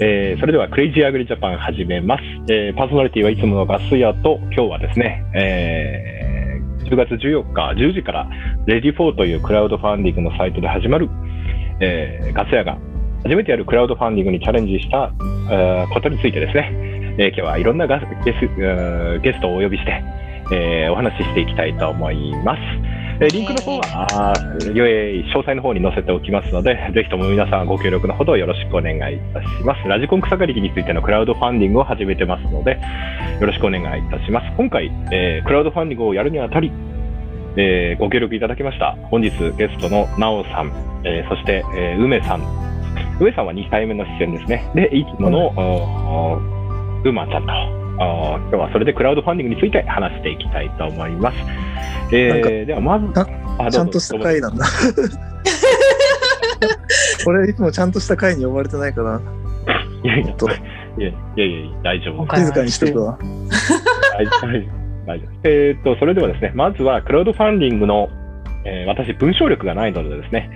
えーそれではクレイジーアグリジャパン始めます。えーパーソナリティはいつものガス屋と、今日はですね、えー10月14日10時から、 READYFOR というクラウドファンディングのサイトで始まる、えーガス屋が初めてやるクラウドファンディングにチャレンジした、えーことについてですね、えー今日はいろんなガスゲスゲストをお呼びして、えーお話ししていきたいと思います。えーリンクの方は、あー詳細の方に載せておきますので、ぜひとも皆さんご協力のほどよろしくお願いいたします。ラジコン草刈り機についてのクラウドファンディングを始めてますので、よろしくお願いいたします。今回、えークラウドファンディングをやるにあたり、えーご協力いただきました。本日ゲストのなおさん、えーそして、えー梅さん。梅さんは2回目の出演ですね。で、いつもの、うまちゃんと、おー今日はそれでクラウドファンディングについて話していきたいと思います。えー、ではまず、たあちゃんとした回なんだ。俺いつもちゃんとした回に呼ばれてないから、いやいや、いやいや大丈夫静かにしとくわ。大丈夫。大丈夫。えーっと、それではですね、まずはクラウドファンディングの、えー私、文章力がないのでですね、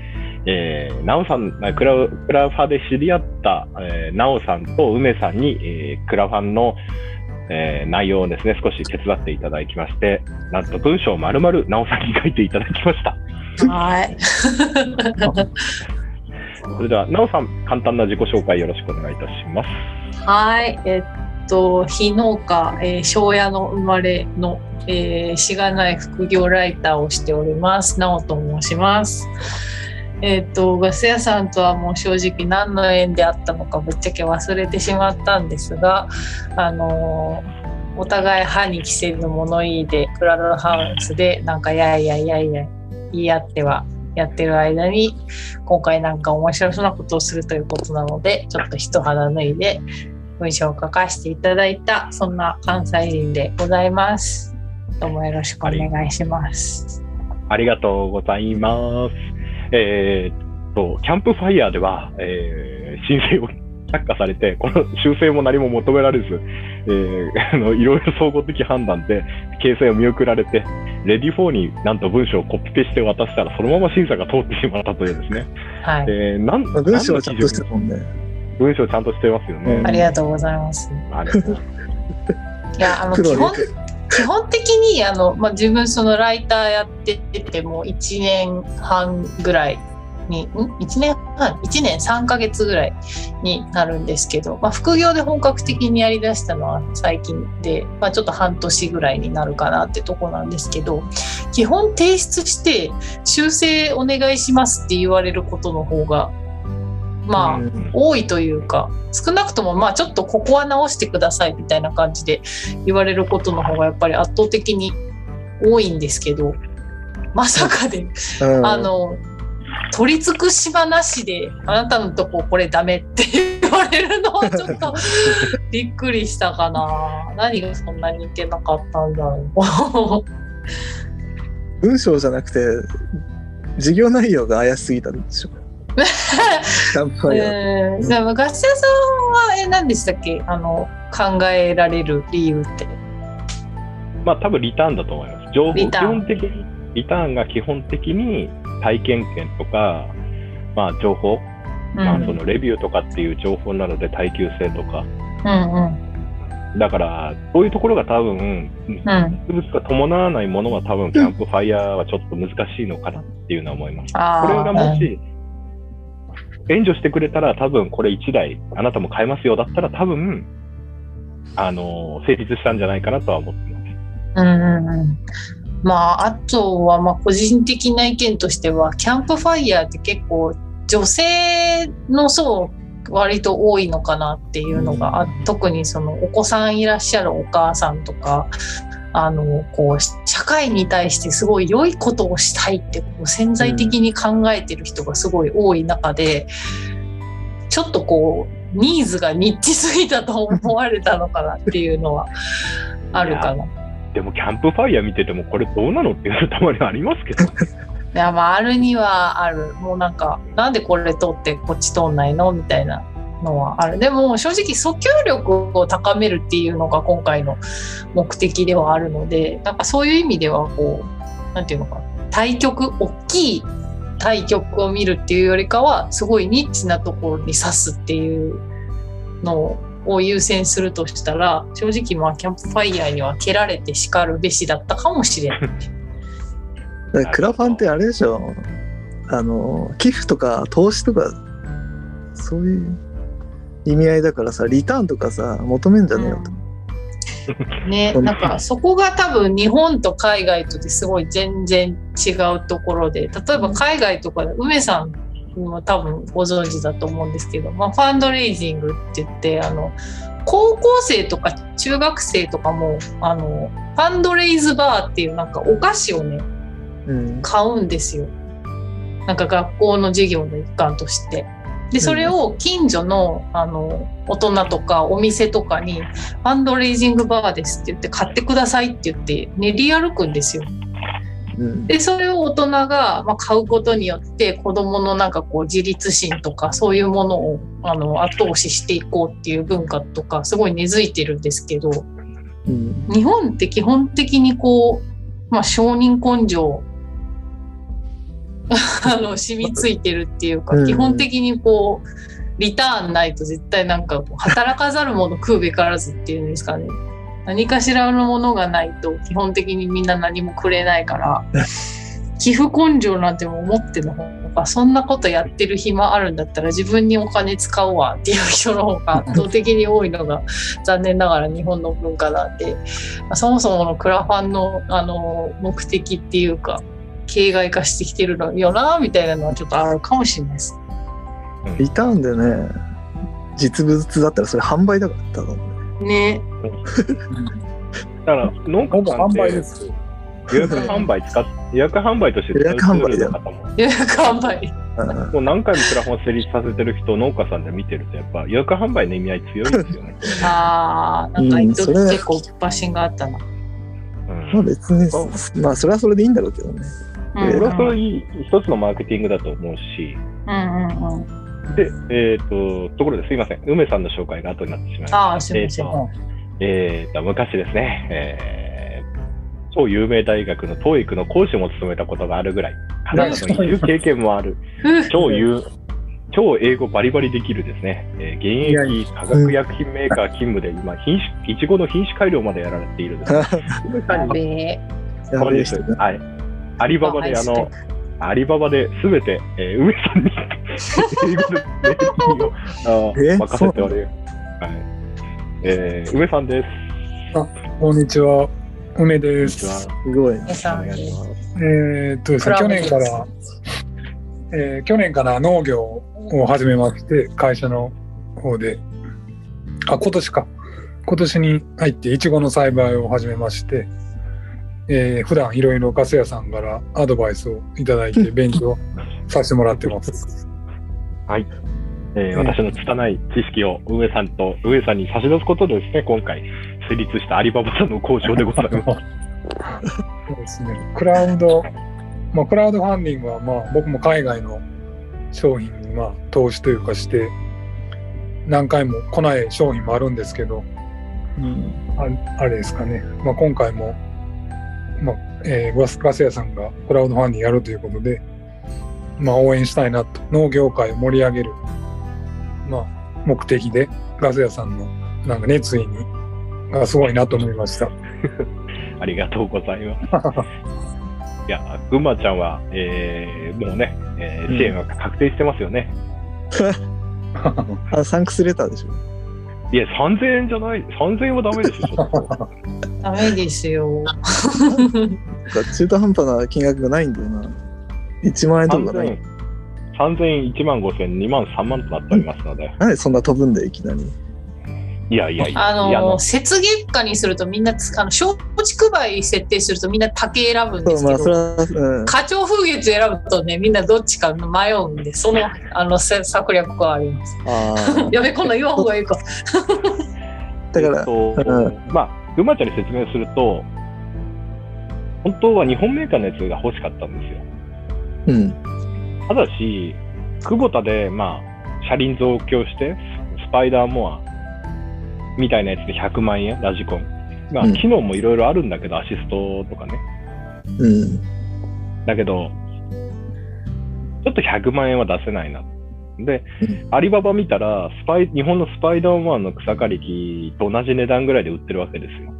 えー、なおさん、あクラウクラファで知り合った、えー、なおさんと梅さんに、えークラファンの、えー内容をですね、少し手伝っていただきまして、なんと文章を丸々なおさんに書いていただきました。はい。それでは、なおさん、簡単な自己紹介よろしくお願いいたします。はい。えっと、非農家、えー庄屋の生まれの、えーしがない副業ライターをしております。なおと申します。えっと、ガス屋さんとはもう正直何の縁であったのかぶっちゃけ忘れてしまったんですが、あのお互い歯に着せる物言いでクラロハウスでなんかやいやいやいや言い合ってはやってる間に今回なんか面白そうなことをするということなのでちょっと一肌脱いで文章を書かせていただいたそんな関西人でございます。どうもよろしくお願いします。ありがとうございます。えーっと、キャンプファイヤーでは、えー申請を却下されて、この修正も何も求められず、えーあのいろいろ総合的判断で掲載を見送られて、レディ4になんと文章をコピペして渡したら、そのまま審査が通ってしまったというですね。はい。えーなんまあ文章はちゃんとしてるるもんね。文章ちゃんとしてますよね。うんありがとうございます。ありがとういや、あの、基本ね、基本的に、あの、まあ、自分そのライターやってても1年半ぐらいに、ん ?1 年半 ?1 年3ヶ月ぐらいになるんですけど、まあ、副業で本格的にやりだしたのは最近で、まあ、ちょっと半年ぐらいになるかなってとこなんですけど、基本提出して修正お願いしますって言われることの方が、まあ、うん。多いというか少なくともまあちょっとここは直してくださいみたいな感じで言われることの方がやっぱり圧倒的に多いんですけどまさかでうん。あの取り尽くし場なしであなたのとここれダメって 言われるのはちょっと びっくりしたかな。何がそんなにいけなかったんだろう。文章じゃなくて、事業内容が怪しすぎたんでしょ。キャンプファイヤー。えー、でもガス屋さんはえ何でしたっけ？あの考えられる理由って。まあ多分リターンだと思います。情報、基本的に、リターンが基本的に体験券とか、まあ情報、まあそのレビューとかっていう情報なので耐久性とか、うんうん。だから、そういうところが多分、うん。が伴わないものは多分、キャンプファイヤーはちょっと難しいのかなっていうのは思います。これがもし、援助してくれたら多分これ1台、あなたも買えますよだったら多分、あの、成立したんじゃないかなとは思ってます。うんまああとはまあ個人的な意見としてはキャンプファイヤーって結構女性の層割と多いのかなっていうのが、あ特にそのお子さんいらっしゃるお母さんとかあのこう社会に対してすごい良いことをしたいってこう潜在的に考えてる人がすごい多い中で、ちょっとこうニーズがニッチすぎたと思われたのかなっていうのはあるかな。でもキャンプファイヤー見ててもこれどうなのっていうのたまにありますけどね。いやまああるにはあるもうなんかなんでこれ通ってこっち通んないの？みたいなのはある。でも正直訴求力を高めるっていうのが今回の目的ではあるのでなんかそういう意味ではこうなんていうのか対局大きい対局を見るっていうよりかはすごいニッチなところに指すっていうのを優先するとしたら正直まあキャンプファイヤーには蹴られて叱るべしだったかもしれない。クラファンってあれでしょ。あの寄付とか投資とかそういう意味合いだからさリターンとかさ求めんじゃねえよと、ね、なんかそこが多分日本と海外とですごい全然違うところで例えば海外とかで梅さんも多分ご存知だと思うんですけど、まあ、ファンドレイジングって言ってあの高校生とか中学生とかもあのファンドレイズバーっていうなんかお菓子をねうん。買うんですよ。なんか学校の授業の一環として。でそれを近所のあの大人とかお店とかに「ファンドレイジングバーです」って言って買ってくださいって言って練り歩くんですよ。うん。でそれを大人が、まあ、買うことによって子どものなんかこう自立心とかそういうものをあの後押ししていこうっていう文化とかすごい根付いてるんですけどうん。日本って基本的にこう、まあ、承認根性 あの染みついてるっていうか、うん。基本的にこうリターンないと絶対なんか働かざる者食うべからずっていうんですかね。何かしらのものがないと基本的にみんな何もくれないから 寄付根性なんても思ってのほかそんなことやってる暇あるんだったら自分にお金使うわっていう人の方が 圧倒的に多いのが残念ながら日本の文化なんで、まあそもそものクラファンのあの目的っていうか形骸化してきてるのよなみたいなのはちょっとあるかもしれないです。リターンでね実物だったらそれ販売だから多分ね。だから農家さんって売です。予約販売使っ予約販売として予約販売だ予約販売。うんもう何回もクラファンを成立させてる人農家さんで見てるとやっぱ予約販売の意味合い強いですよね。ああ、なんか一時結構バシンがあったな。うんまあ別にまあそれはそれでいいんだろうけどねうんうん。それはそれいい一つのマーケティングだと思うし、うんうんうん。で、えっ、と、ところですいません、梅さんの紹介が後になってしまいました。えーとえーと昔ですね、えー超有名大学の TOEIC の講師も務めたことがあるぐらい、カナダの移住経験もある、超有超英語バリバリできるですね、えー現役化学薬品メーカー勤務で今、品種、いちごの品種改良までやられているですね。はい。アリババで、あのアリババで全て、えー、梅さんに英語でレーティングをあーえ任せており、はいえー、梅さんです。こんにちは。梅です。こんにちは。すごい皆さん。えーっとですね、去年から、えー去年から農業を始めまして、会社の方で、あ、今年か。今年に入って、いちごの栽培を始めまして、えー普段いろいろガス屋さんからアドバイスをいただいて 勉強させてもらってます。はい。えー私の拙い知識を上さんと上さんに差し出すことでですね、今回成立したアリババさんの交渉でございます。そうですね。クラウド、まあ、クラウドファンディングは、まあ、僕も海外の商品に、まあ、投資というかして、何回も来ない商品もあるんですけど、うんああれですかね。まあ、今回も、まあ、えーガスガス屋さんがクラウドファンディングやるということで、まあ、応援したいなと、農業界を盛り上げる、まあ、目的で、ガス屋さんの、なんか熱意に、がすごいなと思いました。ありがとうございます。いや、ぐんまちゃんは、えーもうね、えー支援が確定してますよね。あサンクスレターでしょいや、3000円じゃない、3000円はダメでしょ、ちょっと。ダメですよ。中途半端な金額がないんだよな。1万円とかない。3000円、1万5000円、2万、3万となっておりますので、なんでそんな飛ぶんだよいきなりいやいやいや。あの、雪月花にするとみんなつ、あの、松竹梅設定するとみんな竹選ぶんですけまあ、ど、それは、うん。花鳥風月選ぶとね、みんなどっちか迷うんで、その、あの、せ策略はあります。ああ。やべ、こんなん言わん方がいいか。だからえっ、とうまあ、群馬ちゃんに説明すると、本当は日本メーカーのやつが欲しかったんですよ。うん。ただし、久保田で、まあ、車輪増強して、ススパイダーモアみたいなやつで100万円、ラジコン。まあ、うん機能もいろいろあるんだけど、アシストとかね。うん。だけど、ちょっと100万円は出せないな。でうん、アリババ見たら、スパイ、日本のスパイダーマンの草刈り機と同じ値段ぐらいで売ってるわけですよ。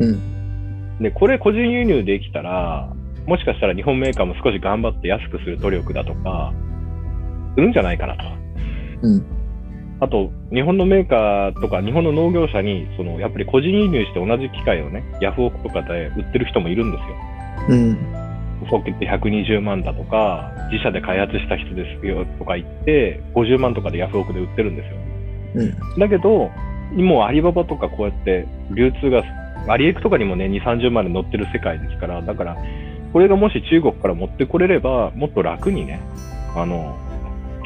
うん。で、これ個人輸入できたら、もしかしたら日本メーカーも少し頑張って安くする努力だとか、するんじゃないかなと。うん。あと、日本のメーカーとか、日本の農業者に、その、やっぱり個人輸入して同じ機械をね、ヤフオクとかで売ってる人もいるんですよ。うん。ソケット120万だとか、自社で開発した人ですよとか言って、50万とかでヤフオクで売ってるんですよ。うん。だけど、もうアリババとかこうやって流通が、アリエクとかにもね、2、30万で載ってる世界ですから、だから、これがもし中国から持ってこれれば、もっと楽にね、あの、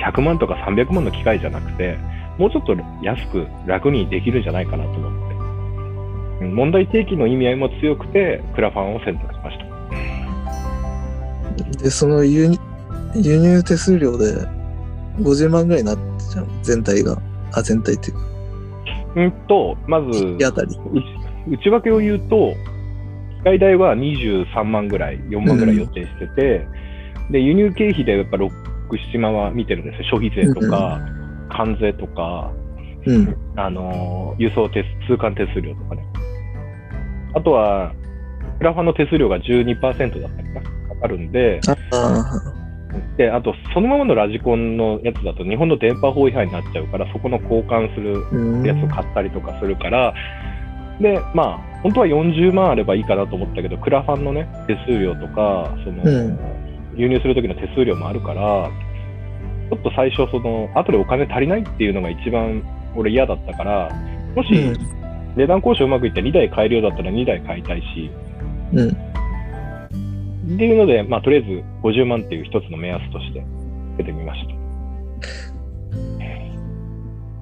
100万とか300万の機械じゃなくて、もうちょっと安く楽にできるんじゃないかなと思って。うん問題提起の意味合いも強くて、クラファンを選択しました。で、その輸入輸入手数料で50万ぐらいになってちゃう。全体が。あ、全体っていうか、うんと、まず。内内訳を言うと、機械代は23万ぐらい、4万ぐらい予定してて、で、輸入経費でやっぱ6、7万は見てるんですよ。消費税とか、関税とか、うん。あのー輸送手数、通関手数料とかね。あとは、クラファンの手数料が12%だったりかなかかるんで、で、あと、そのままのラジコンのやつだと日本の電波法違反になっちゃうから、そこの交換する。やつを買ったりとかするから、で、まあ、本当は40万あればいいかなと思ったけど、クラファンのね、手数料とか、その、うん輸入する時の手数料もあるから、ちょっと最初、その、後でお金足りないっていうのが一番俺嫌だったから、もしうん値段交渉うまくいって2台買えるようだったら2台買いたいし、うん。っていうので、まあ、とりあえず50万っていう一つの目安として出てみました。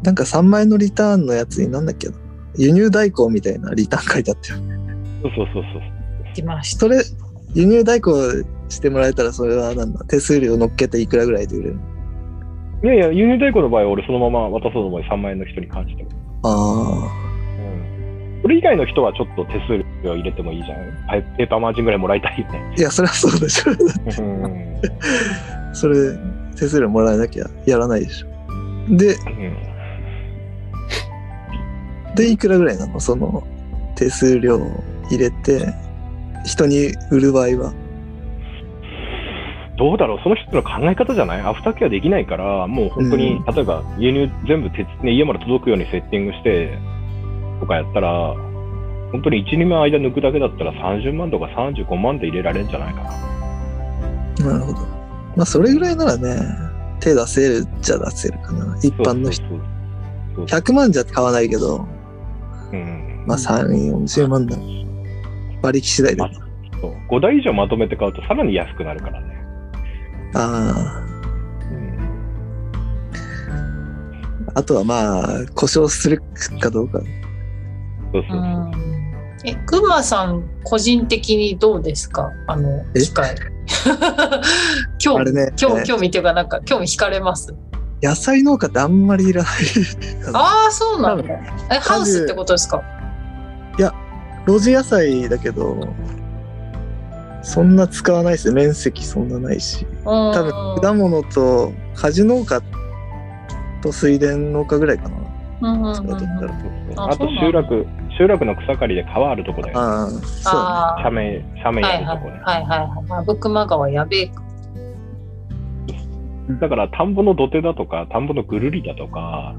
なんか3万円のリターンのやつになんだっけな。輸入代行みたいなリターン書いてあったよ。そうそうそうそう。来ました。それ、輸入代行してもらえたらそれはなんだ手数料乗っけていくらぐらいで売れるの？いやいや、輸入代行の場合は俺そのまま渡そうと思い3万円の人に関しては。あうん。それ以外の人はちょっと手数料入れてもいいじゃん。はいペーパーマージンぐらいもらいたいよね。あ。いや、それはそうでしょ。うん。それ、手数料もらえなきゃやらないでしょ。で、で、いくらぐらいなの？その、手数料入れて、人に売る場合は？どうだろう、その人の考え方じゃない？アフターケアできないから、もう本当に、うん例えば輸入全部鉄、ね、家まで届くようにセッティングしてとかやったら、本当に1、2万間抜くだけだったら30万とか35万で入れられるんじゃないかな。なるほど。まあ、それぐらいならね、手出せるっちゃ出せるかな。一般の人。そうそうそう100万じゃ買わないけど、うんまあ、3、40万だ。馬力次第で。まそう5台以上まとめて買うとさらに安くなるからね。あうんあ。あとはまあ、故障するかどうか。そうそうう。んえ、くまさん、個人的にどうですか？あの、え？機械。興味、あれね興興味っていうか、なんか、興味惹かれます？野菜農家ってあんまりいらない。ああ、そうなんだ。え、ハウスってことですか？露地野菜だけど、そんな使わないですね。面積そんなないし。多多分、果物と果樹農家と水田農家ぐらいかな。ああと集落、集落の草刈りで川あるとこだよ。ああ、そう。あ斜面、斜面はいはいやるとこね。はいはいはい。あブクマ川やべえか。だから田んぼの土手だとか、田んぼのぐるりだとか、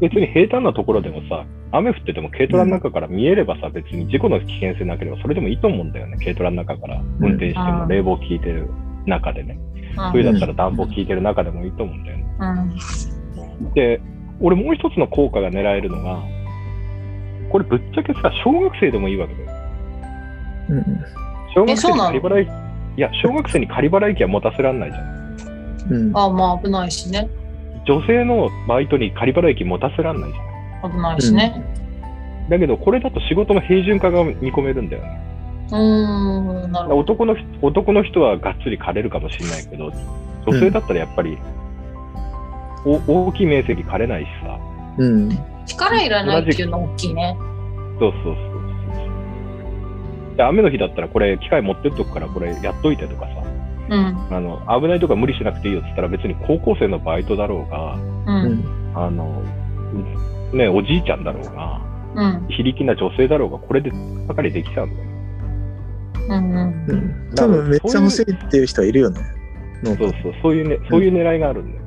別に平坦なところでもさ、雨降ってても軽トラの中から見えればさ、別に事故の危険性なければそれでもいいと思うんだよね。軽トラの中から運転してもうん冷房効いてる中でね。うん冬だったら暖房効いてる中でもいいと思うんだよね。うんで、俺もう一つの効果が狙えるのが、これぶっちゃけさ、小学生でもいいわけだよ。うん。小学生に仮払い、いや、小学生に仮払い機は持たせられないじゃん。うん。あまあ危ないしね。女性のバイトに仮払い機持たせられないじゃん。危ないしね。だけど、これだと仕事の平準化が見込めるんだよね。うーん、なるほど。男の人男の人はがっつり枯れるかもしれないけど、女性だったらやっぱり、お大きい面積枯れないしさ。うん。力いらないっていうの大きいね。そうそうそうそうで雨の日だったらこれ機械持ってっとくからこれやっといてとかさうん。あの危ないとか無理しなくていいよって言ったら別に高校生のバイトだろうがう。うんん。あのねおじいちゃんだろうがうん。非力な女性だろうがこれでばかりできちゃうんだようん。うん。うん。多分めっちゃ欲しいっていう人はいるよね。そうそうそういうねそういう狙いがあるんだよね、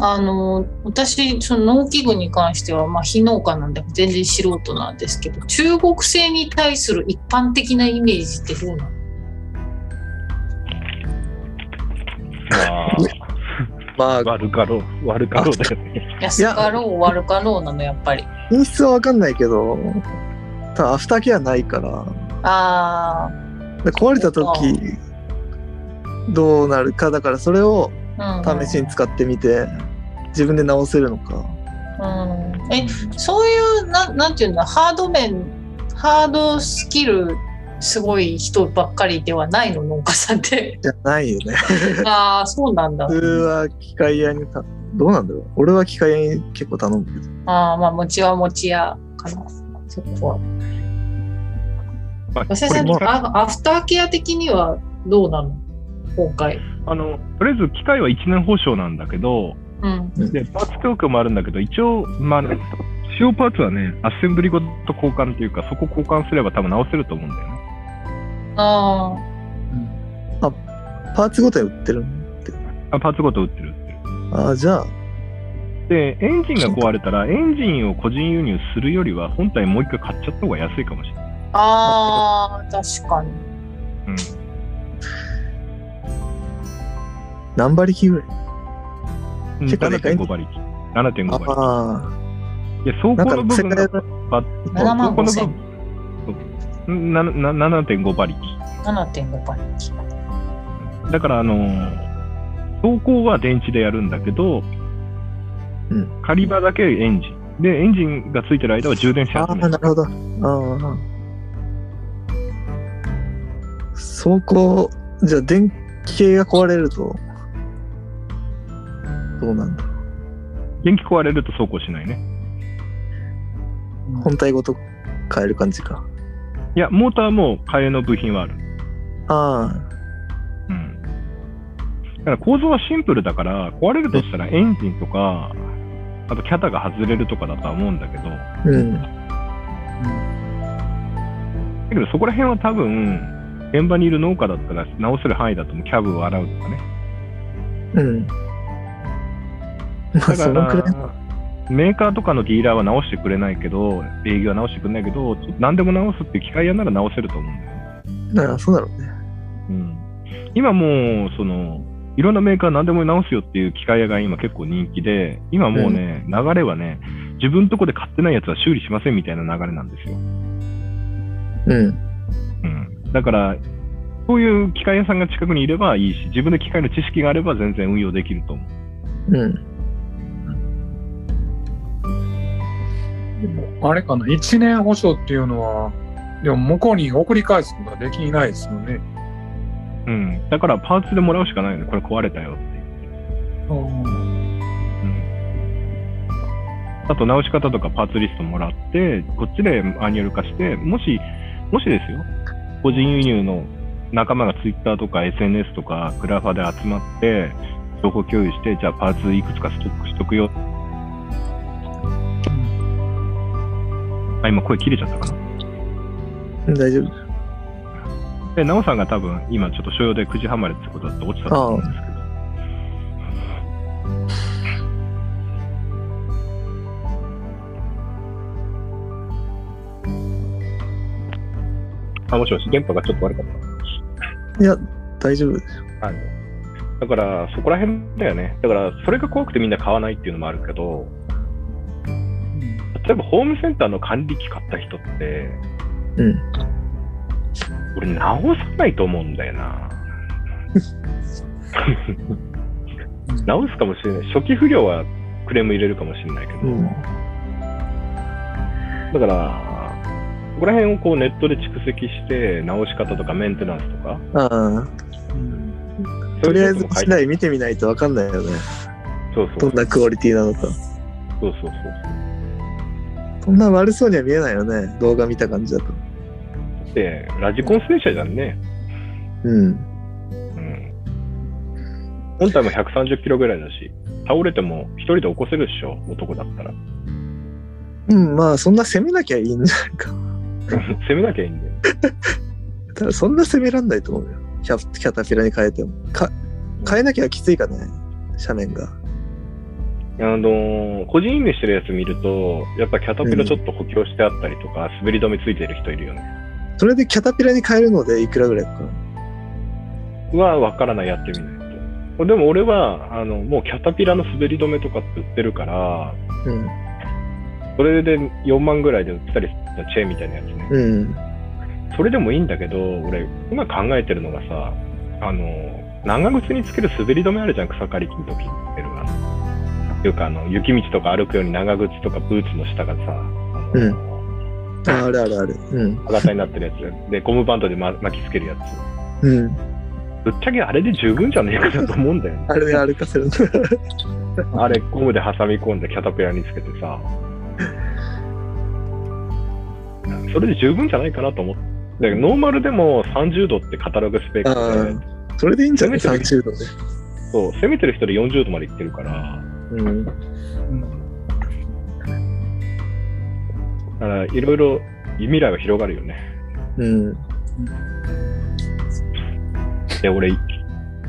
あの、私、その農機具に関しては、まあ、非農家なんで全然素人なんですけど、中国製に対する一般的なイメージってどうなの？ままあ、あ悪かろう悪かろうだよね 安かろう悪かろうなの、やっぱり。品質はわかんないけど、ただアフターケアないから、あで壊れた時どうなるかだからそれをあ。うん。試しに使ってみて自分で直せるのかうん。え、そういう、ななんていうんだ、ハード面、ハードスキル、すごい人ばっかりではないの、農家さんって。じゃないよね ああ、そうなんだ。普通は機械屋にたどうなんだろう俺は機械屋に結構頼むけどああ、まあ、餅は餅屋かな。そこは。まあ先生アフターケア的にはどうなの？今回。あのとりあえず機械は1年保証なんだけどうん。でパーツ供給もあるんだけど一応まあね使用パーツはねアッセンブリごと交換というかそこ交換すれば多分直せると思うんだよねあパーツごとに売ってるあパーツごと売ってる。売ってるああじゃあ。でエンジンが壊れたらエンジンを個人輸入するよりは本体もう一回買っちゃった方が安いかもしれない、あ、ああ、確かに。うん、何馬力ぐらい？うん結構でかい7.5馬力。7.5馬力。あいや走行の部分が世界ば7万5走行の部千。分なな7.5馬力7.5倍。だからあのー走行は電池でやるんだけど、うん狩り場だけエンジン。で、エンジンがついてる間は充電してああ。なるほどああ走行じゃあ電気系が壊れるとどうなんだ？電気壊れると走行しないね。本体ごと変える感じかいや、モーターも替えの部品はある。あうん。だから構造はシンプルだから、壊れるとしたらエンジンとか、あとキャタが外れるとかだとは思うんだけど、だあうん。けどそこら辺は多分、現場にいる農家だったら直せる範囲だともキャブを洗うとかね。うん。まあそのくらい。ら、メーカーとかのディーラーは直してくれないけど、営業は直してくれないけど、何でも直すっていう機械屋なら直せると思うんだよね。ああそうだろうねうん、今もう、その、いろんなメーカー何でも直すよっていう機械屋が今結構人気で、今もうね、流れはね、自分とこで買ってないやつは修理しませんみたいな流れなんですよ。うんうん。だから、そういう機械屋さんが近くにいればいいし、自分で機械の知識があれば全然運用できると思う。うんあれかな、1年保証っていうのは、でも向こうに送り返すことができないですよね。うん。だからパーツでもらうしかないよね。これ壊れたよって。うんあと直し方とかパーツリストもらって、こっちでマニュアル化して、もし、もしですよ、個人輸入の仲間がツイッターとか SNS とかクラファで集まって、情報共有して、じゃあパーツいくつかストックしとくよ。あ、今声切れちゃったかな。大丈夫で、なおさんが多分今ちょっと所用で9時半までってことだと落ちたと思うんですけど。あ、もしもし、電波がちょっと悪かった。いや大丈夫ですはい。だから、そこら辺だよね。だから、それが怖くてみんな買わないっていうのもあるけど、例えばホームセンターの管理機買った人って、うん。俺直さないと思うんだよな。直すかもしれない。初期不良はクレーム入れるかもしれないけど、うん。だから、ここら辺をこうネットで蓄積して、直し方とかメンテナンスとか、ああ、とりあえず市内見てみないとわかんないよね。そうそうどんなクオリティなのか。そうそうそう。そんな悪そうには見えないよね。動画見た感じだと。で、ラジコン戦車じゃんね。うん。うん。本体も130キロぐらいだし、倒れても一人で起こせるっしょ、男だったら。うん、まあそんな攻めなきゃいいんじゃないか。攻めなきゃいいんだよ。ただそんな攻めらんないと思うよ。キャキャタピラに変えても。か変えなきゃきついかね。斜面が。あのー個人輸入してるやつ見ると、やっぱキャタピラちょっと補強してあったりとか、滑り止めついてる人いるよね。それでキャタピラに変えるのでいくらぐらいかな。はわからない、やってみないと。でも俺は、あの、もうキャタピラの滑り止めとかって売ってるから、うん。それで4万ぐらいで売ってたりするチェーンみたいなやつね。うん。それでもいいんだけど、俺、今考えてるのがさ、あの、長靴につける滑り止めあるじゃん、草刈り機の時につけるあの。いうか、あの、雪道とか歩くように長靴とかブーツの下がさ、うんああるあるある。うん。歯型になってるやつ。で、ゴムバンドでま巻きつけるやつ。うん。ぶっちゃけあれで十分じゃねえかなと思うんだよね。あれで歩かせるの。あれ、ゴムで挟み込んでキャタピラにつけてさ。それで十分じゃないかなと思って。ノーマルでも30度ってカタログスペックで、ああ。それでいいんじゃない？攻めて ?30 度で。そう、攻めてる人で40度までいってるから、うん。だからいろいろ未来は広がるよね。うん。で、俺、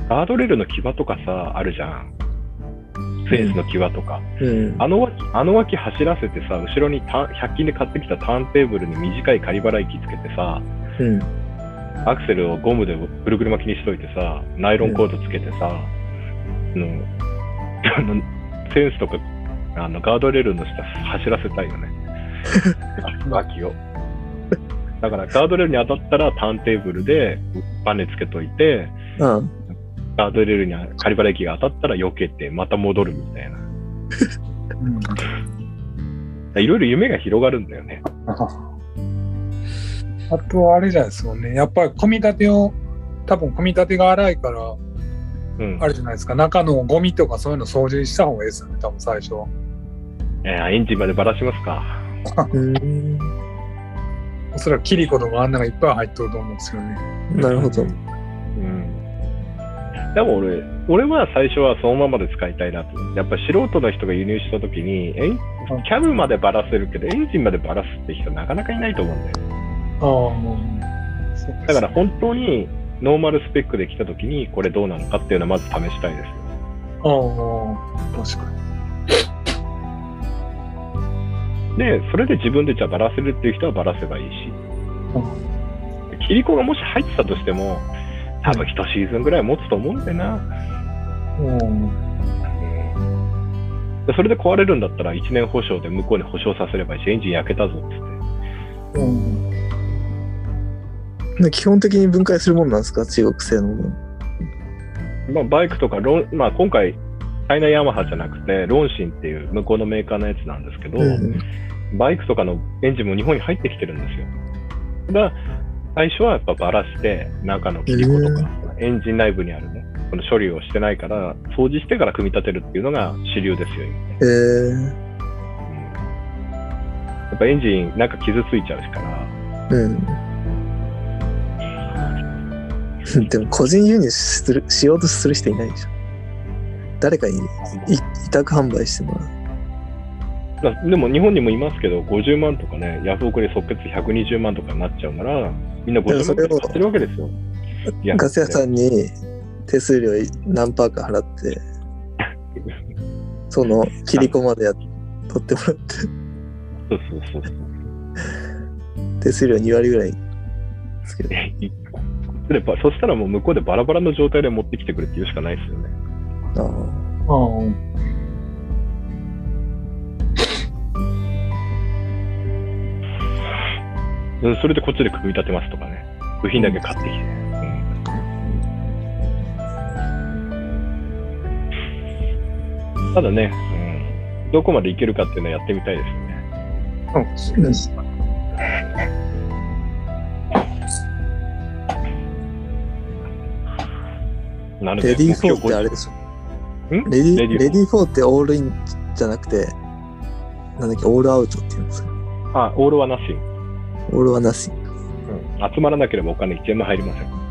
ガードレールの際とかさ、あるじゃん。フェンスの際とか。うん。あの脇、あの脇走らせてさ、後ろにタ100均で買ってきたターンテーブルに短い仮払い機つけてさ、うん。アクセルをゴムでぐるぐる巻きにしといてさ、ナイロンコードつけてさ、あの、あのフェンスとか、あの、ガードレールの下走らせたいよね。脇を。だから、ガードレールに当たったらターンテーブルでバネつけといて、ああ。ガードレールに仮払い機が当たったら避けて、また戻るみたいな。いろいろ夢が広がるんだよね。あと、あれじゃないですもんね。やっぱり組み立てを、多分組み立てが荒いから、うん。あれじゃないですか。中のゴミとかそういうの掃除した方がいいですよね。多分最初は。えーエンジンまでばらしますか。うん。おそらくキリコとかあんながいっぱい入っとると思うんですよね。なるほど。うん。でも俺、俺は最初はそのままで使いたいなと。やっぱ素人の人が輸入した時に、エンキャブまでばらせるけど、エンジンまでばらすって人なかなかいないと思うんだよ。ああ、もう。そうですだから本当にノーマルスペックで来た時に、これどうなのかっていうのはまず試したいですよ。ああ、確かに。で、それで自分でじゃあばらせるっていう人はばらせばいいし、キリコがもし入ってたとしても、多分一シーズンぐらい持つと思うんだよな。うん。でそれで壊れるんだったら1年保証で向こうに保証させればいいし、エンジン焼けたぞっつって。うん。で基本的に分解するもんなんですか？中国製のもの。まあ、バイクとかロン、まあ、今回、チャイナヤマハじゃなくて、ロンシンっていう向こうのメーカーのやつなんですけど、うん。バイクとかのエンジンも日本に入ってきてるんですよ。ただ、最初はやっぱばらして、中の切り子とか、エンジン内部にあるね、この処理をしてないから、掃除してから組み立てるっていうのが主流ですよ、今ねえー、うんやっぱエンジンなんか傷ついちゃうから、うん。でも個人輸入するしようとする人いないでしょ。誰かにい委託販売してもらう。だでも日本にもいますけど、50万とかね、ヤフオクで即決120万とかになっちゃうから、みんな50万で買ってるわけですよ。ガス屋さんに手数料何パーか払って、その切り子までや取ってもらって、そうそうそう。手数料2割ぐらいつける。えいでばそしたらもう向こうでバラバラの状態で持ってきてくれって言うしかないですよね。あうんうん、それでこっちで組み立てますとかね。部品だけ買ってきて。うんただね、うん、どこまでいけるかっていうのはやってみたいですよね。うんそうです。なのでレディー4目標ってあれでしょ。ん？レディレディーレディー4ってオールインじゃなくて、なんだっけ、オールアウトっていうんですか。あ、オールはなし。オールはなし。うん、集まらなければお金1円も入りません。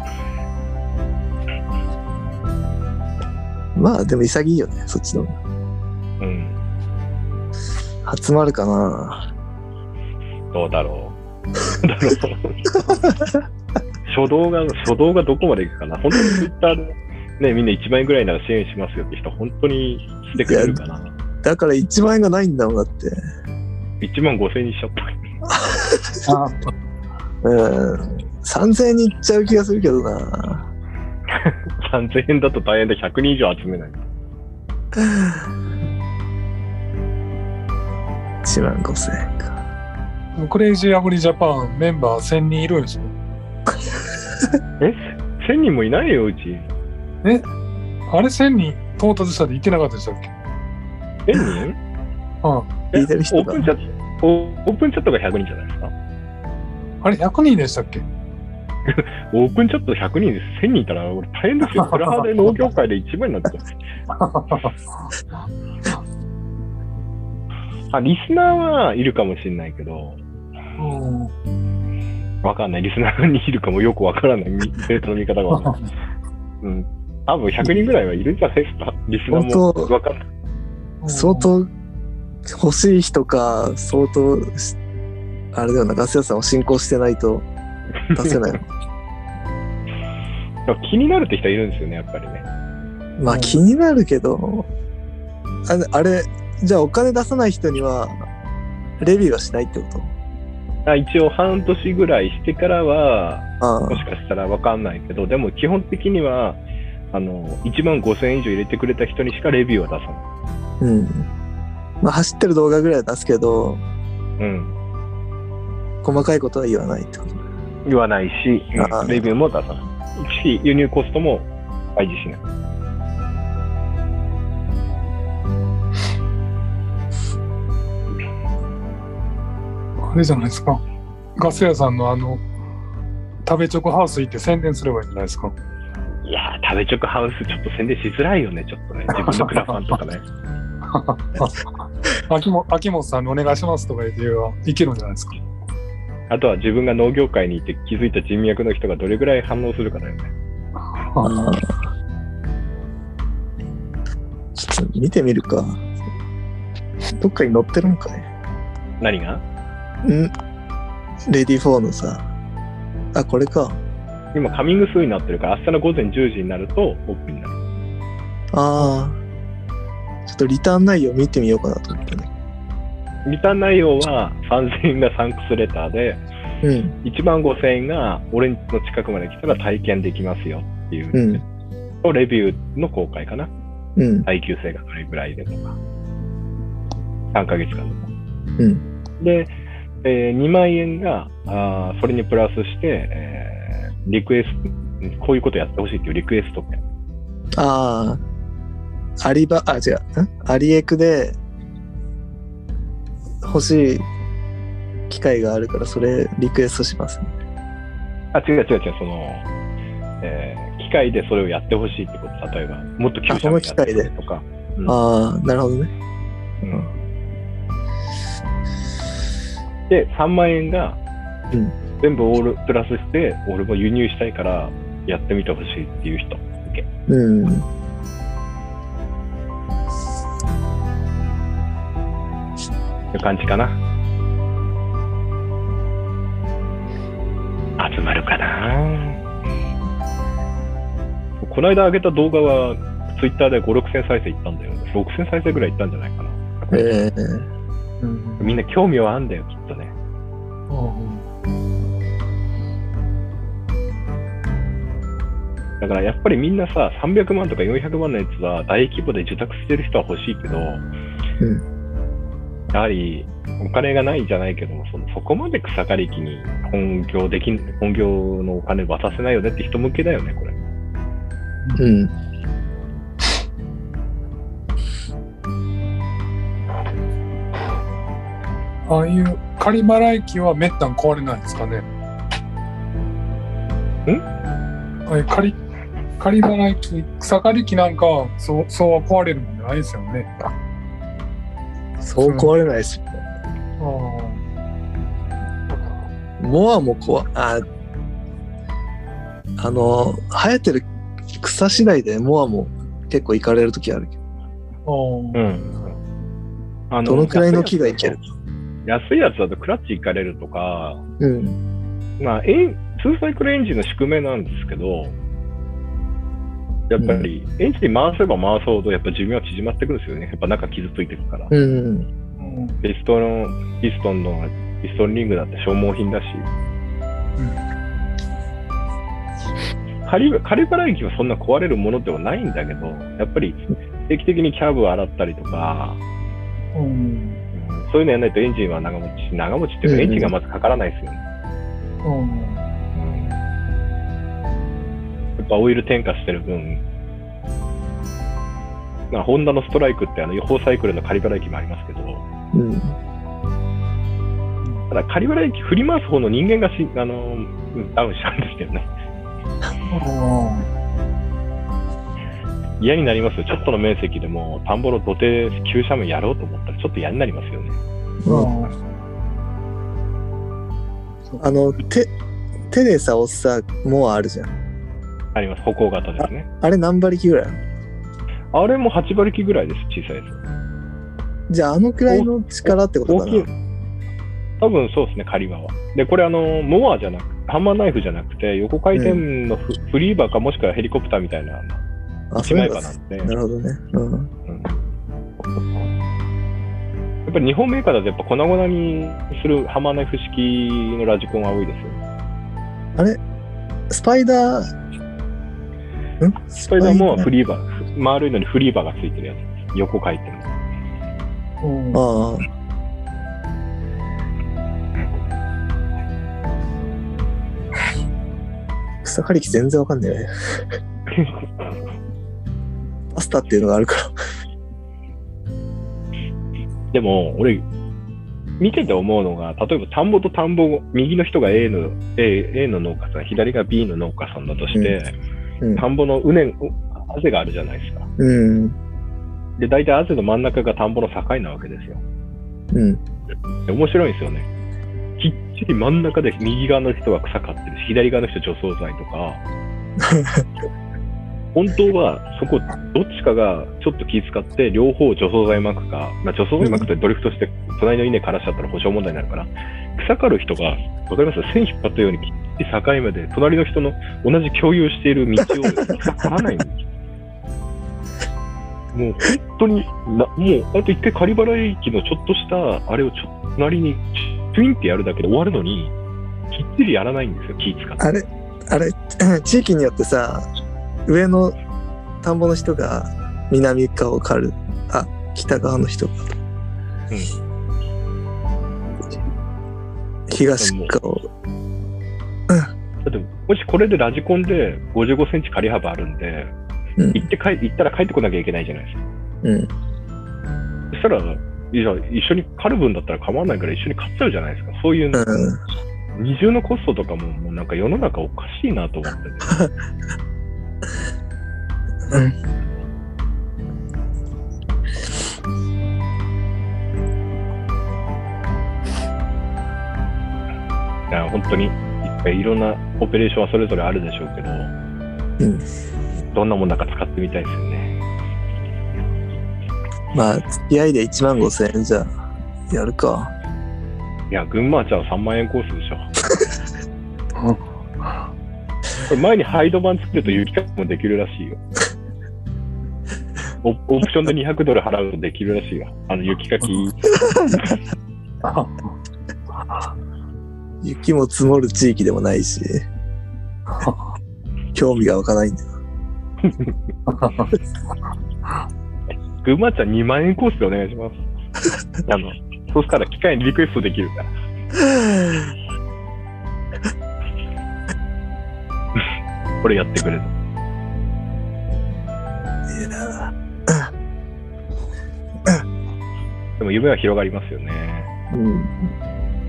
まあ、でも潔いよね、そっちの方が。うん。集まるかなどうだろうだろう。初動が、初動がどこまでいくかな。本当にツイッターで、ね、みんな1万円ぐらいなら支援しますよって人、本当にしてくれるかな。だから1万円がないんだもん、だって。1万5千円にしちゃった。あうん。3000円にいっちゃう気がするけどな。3000円だと大変で100人以上集めない。1万5000円か。クレイジーアグリジャパンメンバー1000人いるんでしょ え ?1000 人もいないよ、うち。あれ1000人到達したで行ってなかったでしたっけ？1000人？うん。聞いてる人がオープンチャット、オープンチャットが100人じゃないですか？あれ100人でしたっけ？オープンチャット100人で1000人いたら俺大変ですよ。プラハで農業界で一番になってます。あ、リスナーはいるかもしれないけど、うん。わかんない。リスナーにいるかもよくわからない。みデータの見方がわかんない。うん。多分100人ぐらいはいるんじゃないですか？リスナーも本当わかん。相当欲しい人か、相当し、あれだよな、ガス屋さんを進行してないと出せない。気になるって人はいるんですよね、やっぱりね。まあ気になるけど、あれ、あれじゃあお金出さない人には、レビューはしないってこと？あ一応半年ぐらいしてからは、あもしかしたらわかんないけど、でも基本的には、あの、1万5000円以上入れてくれた人にしかレビューは出さあ、うん。まあ走ってる動画ぐらいは出すけど、ない。うん。細かいことは言わないってこと。言わないし、うんレビューも出さない。し、輸入コストも開示しない。あれじゃないですか。ガス屋さんのあの、食べチョコハウス行って宣伝すればいいんじゃないですか。いやー、食べチョクハウスちょっと宣伝しづらいよね、ちょっとね。自分のクラファンとかね。秋元秋元さんにお願いしますとか言っていけるんじゃないですか。あとは自分が農業界にいて気づいた人脈の人がどれぐらい反応するかだよね。ちょっと見てみるか。どっかに載ってるんかい何が？ん？ READYFOR のさ。あ、これか。今 coming soon になってるから、明日の午前10時になるとオープンになる。ああ。ちょっとリターン内容見てみようかなと思ってね。リターン内容は3000円が thanks letter で、うん。1万5000円が俺の近くまで来たら体験できますよっていう、うんとレビューの公開かな。うん。耐久性がどれぐらいでとか。3ヶ月間とか。うん。で、えー2万円が、あーそれにプラスして、えーリクエスト、こういうことやってほしいっていうリクエスト券。ああ。アリバ、あ、違う。ん？アリエクで欲しい機会があるから、それリクエストします、ね。あ、違う違う違う、その、えー機械でそれをやってほしいってこと。例えば、もっと急あこの機械でとか。うんああ、なるほどね。うんで、3万円がうん、全部オールプラスして、俺も輸入したいからやってみてほしいっていう人向け。うん。いう感じかな。集まるかなこの間上げた動画は、ツイッターで5、6千再生いったんだよ。6千再生ぐらいいったんじゃないかな。ええうんみんな興味はあんだよ、きっとね。だからやっぱりみんなさ、300万とか400万のやつは大規模で受託してる人は欲しいけど、やはりお金がないんじゃないけどそのそこまで草刈り機に本業できん本業のお金渡せないよねって人向けだよね、これ。うん。ああいう仮払い機はめったに壊れないんですかね？ん？ああいう仮仮払い機草刈り機なんかはそうそうは壊れるもんじゃないですよねそう壊れないし。あモアも壊、あ、あの、生えてる草次第でモアも結構行かれる時あるけど、ああうん。あどのくらいの木がいける安いやつだとクラッチいかれるとか、うん。まあ、エン2サイクルエンジンの宿命なんですけど、やっぱりエンジン回せば回すほどやっぱ寿命は縮まってくるんですよね。やっぱ中傷ついてるから。うん。うんピストンの、ピストンの、ピストンリングだって消耗品だし。カリカリバラ機はそんな壊れるものではないんだけど、やっぱり定期的にキャブを洗ったりとか、うんうんそういうのやらないとエンジンは長持ち、長持ちっていうかエンジンがまずかからないですよね。うんぱオイル添加してる分、まあ、ホンダのストライクってあの違法サイクルの仮払い機もありますけど、うん。ただ仮払い機振り回す方の人間がしあのダウンしたんですけどね。嫌になりますよ。ちょっとの面積でも田んぼの土手急斜面やろうと思ったらちょっと嫌になりますよね。あの、手、手でさ、押すさ、モアあるじゃん。あります。歩行型ですね。あれ何馬力ぐらいあれも8馬力ぐらいです。小さいです。じゃあ、あのくらいの力ってことかな。多分そうですね、カリバは。で、これあの、モアじゃなくハンマーナイフじゃなくて、横回転のフ,、フリーバーかもしくはヘリコプターみたいなあ、一そうなんだ枚刃なんで、なるほどね。うん。うんやっぱり日本メーカーだとやっぱ粉々にするハンマーナイフ式のラジコンが多いですよ。スパイダー、ん？スパイダーもフリリーバー、丸いのにフリーバーがついてるやつ。横回転の。ああ。草刈り機全然わかんねえ。パスタっていうのがあるから。でも、俺、見てて思うのが、例えば田んぼと田んぼ、右の人が A の A, A の農家さん、左が B の農家さんだとして、うん田んぼのうねん、うあぜがあるじゃないですか。うん。で、大体あぜの真ん中が田んぼの境なわけですよ。うん。で面白いんですよね。きっちり真ん中で右側の人は草刈ってるし、左側の人除草剤とか、本当はそこ、どっちかがちょっと気遣って、両方除草剤撒くか、まあ、除草剤撒くとドリフトして、隣の稲枯らしちゃったら保証問題になるから、草刈る人が、わかります？線引っ張ったようにきっちり境目で、隣の人の同じ共有している道を草刈らないんです。もう本当にな、もうあと一回仮払い機のちょっとした、あれをちょっと隣にチュインってやるだけで終わるのに、きっちりやらないんですよ、気使って。あれ、あれ、地域によってさ、上の田んぼの人が南側を刈る。あ、北側の人が。東側を。だって、もしこれでラジコンで55センチ仮幅あるんで、うん行って帰行ったら帰ってこなきゃいけないじゃないですか。うん。そしたら、いや、一緒に狩る分だったら構わないから一緒に買っちゃうじゃないですか。そういう、うん。二重のコストとかも、もうなんか世の中おかしいなと思ってて。うん。いや、本当に、いっぱいいろんなオペレーションはそれぞれあるでしょうけど、うん。どんなもんだか使ってみたいですよね。まあ、付き合いで1万5千円じゃ、やるか。いや、群馬ちゃん3万円コースでしょ。これ前にハイド版作ると雪かきもできるらしいよ。オオプションで200ドル払うとできるらしいよ。あの雪かき。雪も積もる地域でもないし。興味が湧かないんだよ。群馬ちゃん2万円コースでお願いします。あの、そしたら機械にリクエストできるから。これやってくれる。いやでも夢は広がりますよね。うん。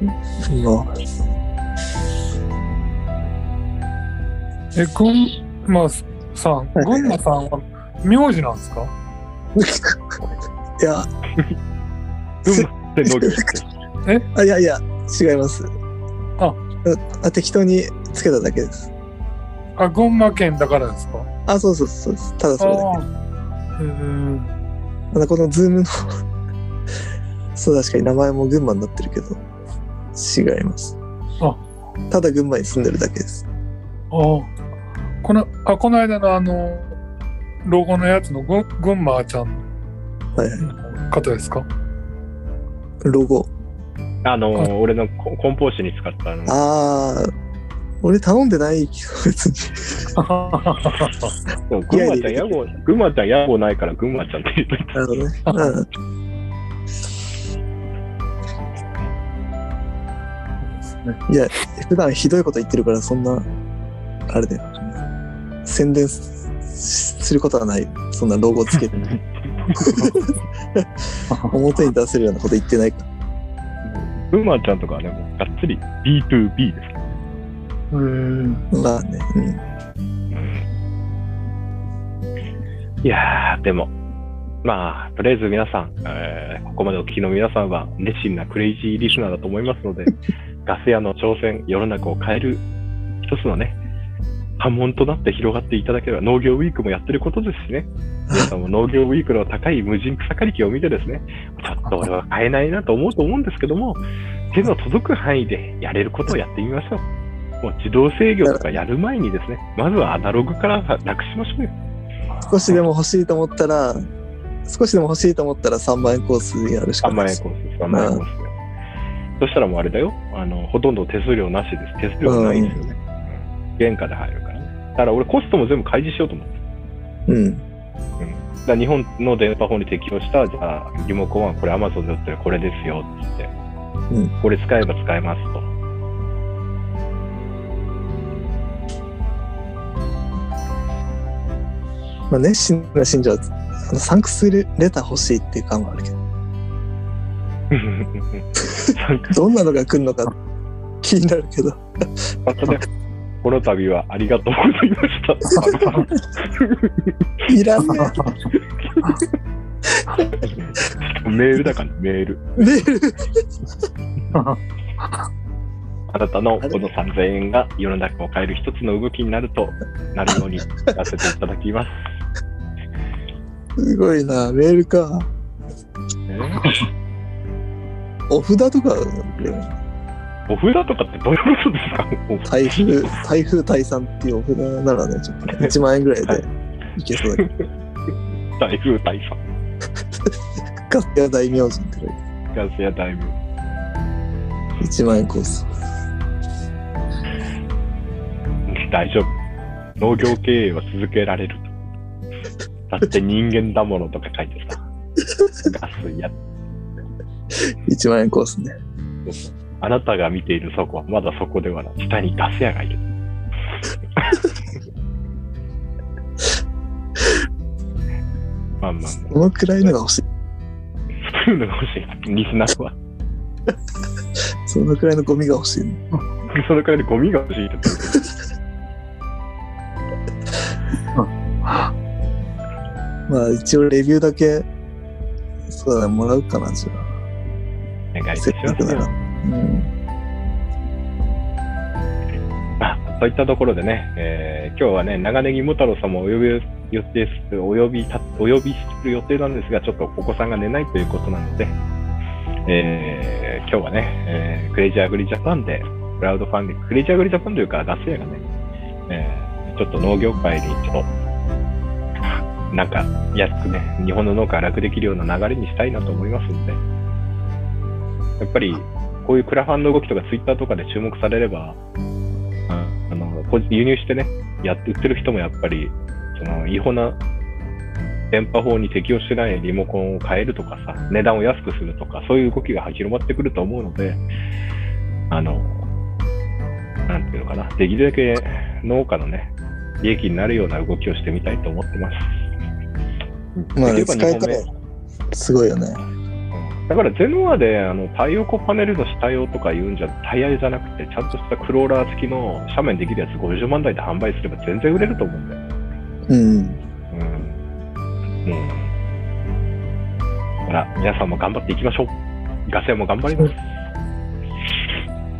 まあ、え、群馬さん、群馬さんは名字なんですか？いや、群馬って農業してあいやいや、違います。ああ、適当につけただけです。あ、群馬県だからですか？あ、そうそうそうです。ただそれだけ。うん。まだこのズームのそう確かに名前も群馬になってるけど違います。あ。ただ群馬に住んでるだけです。あーこの、あ、この間のあの、ロゴのやつのぐ群馬ちゃんはいはい。の方ですか？ロゴ。あの、俺のコ梱包紙に使ったあの、ああ俺頼んでないけど別に。でも群馬ちゃん屋号、群馬ちゃん屋号ないから群馬ちゃんって言っといた。なるほどね、うん、いや普段ひどいこと言ってるからそんなあれだよ。宣伝すすることはない。そんなロゴつけて。表に出せるようなこと言ってないから。群馬ちゃんとかはね、もうがっつり B2B ですから。うん。まあね、うん、いやー、でも、まあ、とりあえず皆さん、えーここまでお聞きの皆さんは熱心なクレイジーリスナーだと思いますので、ガス屋の挑戦、世の中を変える一つのね、波紋となって広がっていただければ、農業ウィークもやってることですしね、皆さんも農業ウィークの高い無人草刈り機を見てですね、ちょっと俺は買えないなと思うと思うんですけども、手の届く範囲でやれることをやってみましょう。もう自動制御とかやる前にですね、まずはアナログからなくしましょうよ。少しでも欲しいと思ったら少しでも欲しいと思ったら3万円コースやるしか3万円コースです。3万円コースで。そしたらもうあれだよ。あの、ほとんど手数料なしです。手数料ないですよね。原価で入るからね。だから俺コストも全部開示しようと思って。うんだから日本の電波法に適用した、じゃあ、リモコンはこれ Amazon で売ってるこれですよって言って、うんこれ使えば使えますと。まあ、熱心な信者はあのサンクスレター欲しいっていう感はあるけどどんなのが来るのか気になるけどこの度はありがとうございました。いらねメールだから、メール。えメールあなたのこの3000円が世の中を変える一つの動きになると、なるようにやらせていただきます。すごいなメールか。ねお札とかお札とかってどういうことですか？お台風台風退散っていうお札ならねちょっとね1万円ぐらいでいけそうだけど。台風大佐、ガスや大名人って書いてガスや大名。1万円コース。大丈夫。農業経営は続けられる。と。だって人間だものとか書いてさ。ガスや、1万円コースねあなたが見ているそこはまだそこではない。下にガス屋がいる。まあまあまあ。このくらいのが欲しいそういうのが欲しい。リスナーは。そのくらいのゴミが欲しいのそのくらいでゴミが欲しいっまあ一応レビューだけそうだねもらうかなじゃあ。お願いしますよ。うん。まあ、そういったところでね、えー今日はね、長ネギも太郎さんもお呼び予定する、お呼びた、お呼びする予定なんですが、ちょっとお子さんが寝ないということなので、えー今日はね、えークレイジーアグリジャパンで、クラウドファンディング、クレイジーアグリジャパンというか、ガス屋がね、えーちょっと農業界にちょっと、なんか、安くね、日本の農家が楽できるような流れにしたいなと思いますので、やっぱり、こういうクラファンの動きとかツイッターとかで注目されれば、ああの、こ輸入してね、やって売ってる人もやっぱり、その違法な電波法に適用してないリモコンを変えるとかさ、値段を安くするとか、そういう動きが広まってくると思うので、あの、なんていうのかな、できるだけ農家のね、利益になるような動きをしてみたいと思ってます。まあ使い方目、すごいよね。だからゼノアであの太陽光パネルの下用とか言うんじゃ、タイヤじゃなくて、ちゃんとしたクローラー付きの斜面できるやつ50万台で販売すれば全然売れると思うんだよ。うん。うん。うん。ほら、皆さんも頑張っていきましょう。ガセも頑張ります。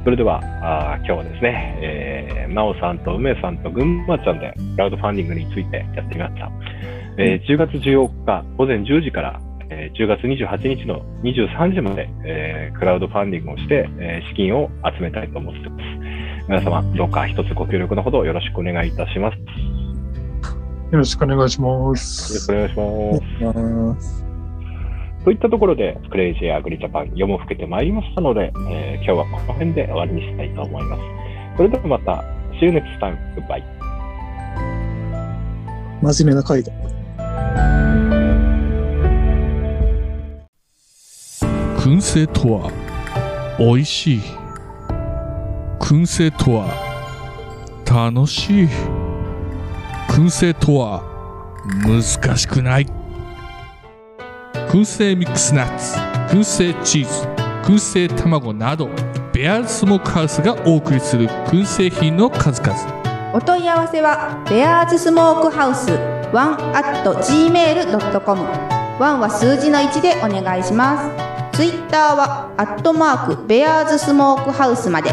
それでは、あー今日はですね、えー、なおさんと梅さんと群馬ちゃんでクラウドファンディングについてやってみました。えー10月14日午前10時から、えー10月28日の23時まで、えークラウドファンディングをして、えー資金を集めたいと思っています。皆様、どうか一つご協力のほどよろしくお願いいたします。よよろしくお願いしまろす。しくお願いします。あといったところで、クレイジーアグリジャパン読もふけてまいりましたので、えー今日はこの辺で終わりにしたいと思います。それではまた、See you next time. Goodbye. ー真面目な回だ。燻製とは美味しい燻製とは楽しい燻製とは難しくない燻製ミックスナッツ燻製チーズ燻製卵などベアーズスモークハウスがお送りする燻製品の数々お問い合わせはベアーズスモークハウスワンアット gmail.com ワンは数字の1でお願いします。ツイッターはアットマークベアーズスモークハウスまで。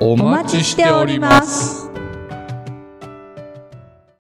お待ちしております。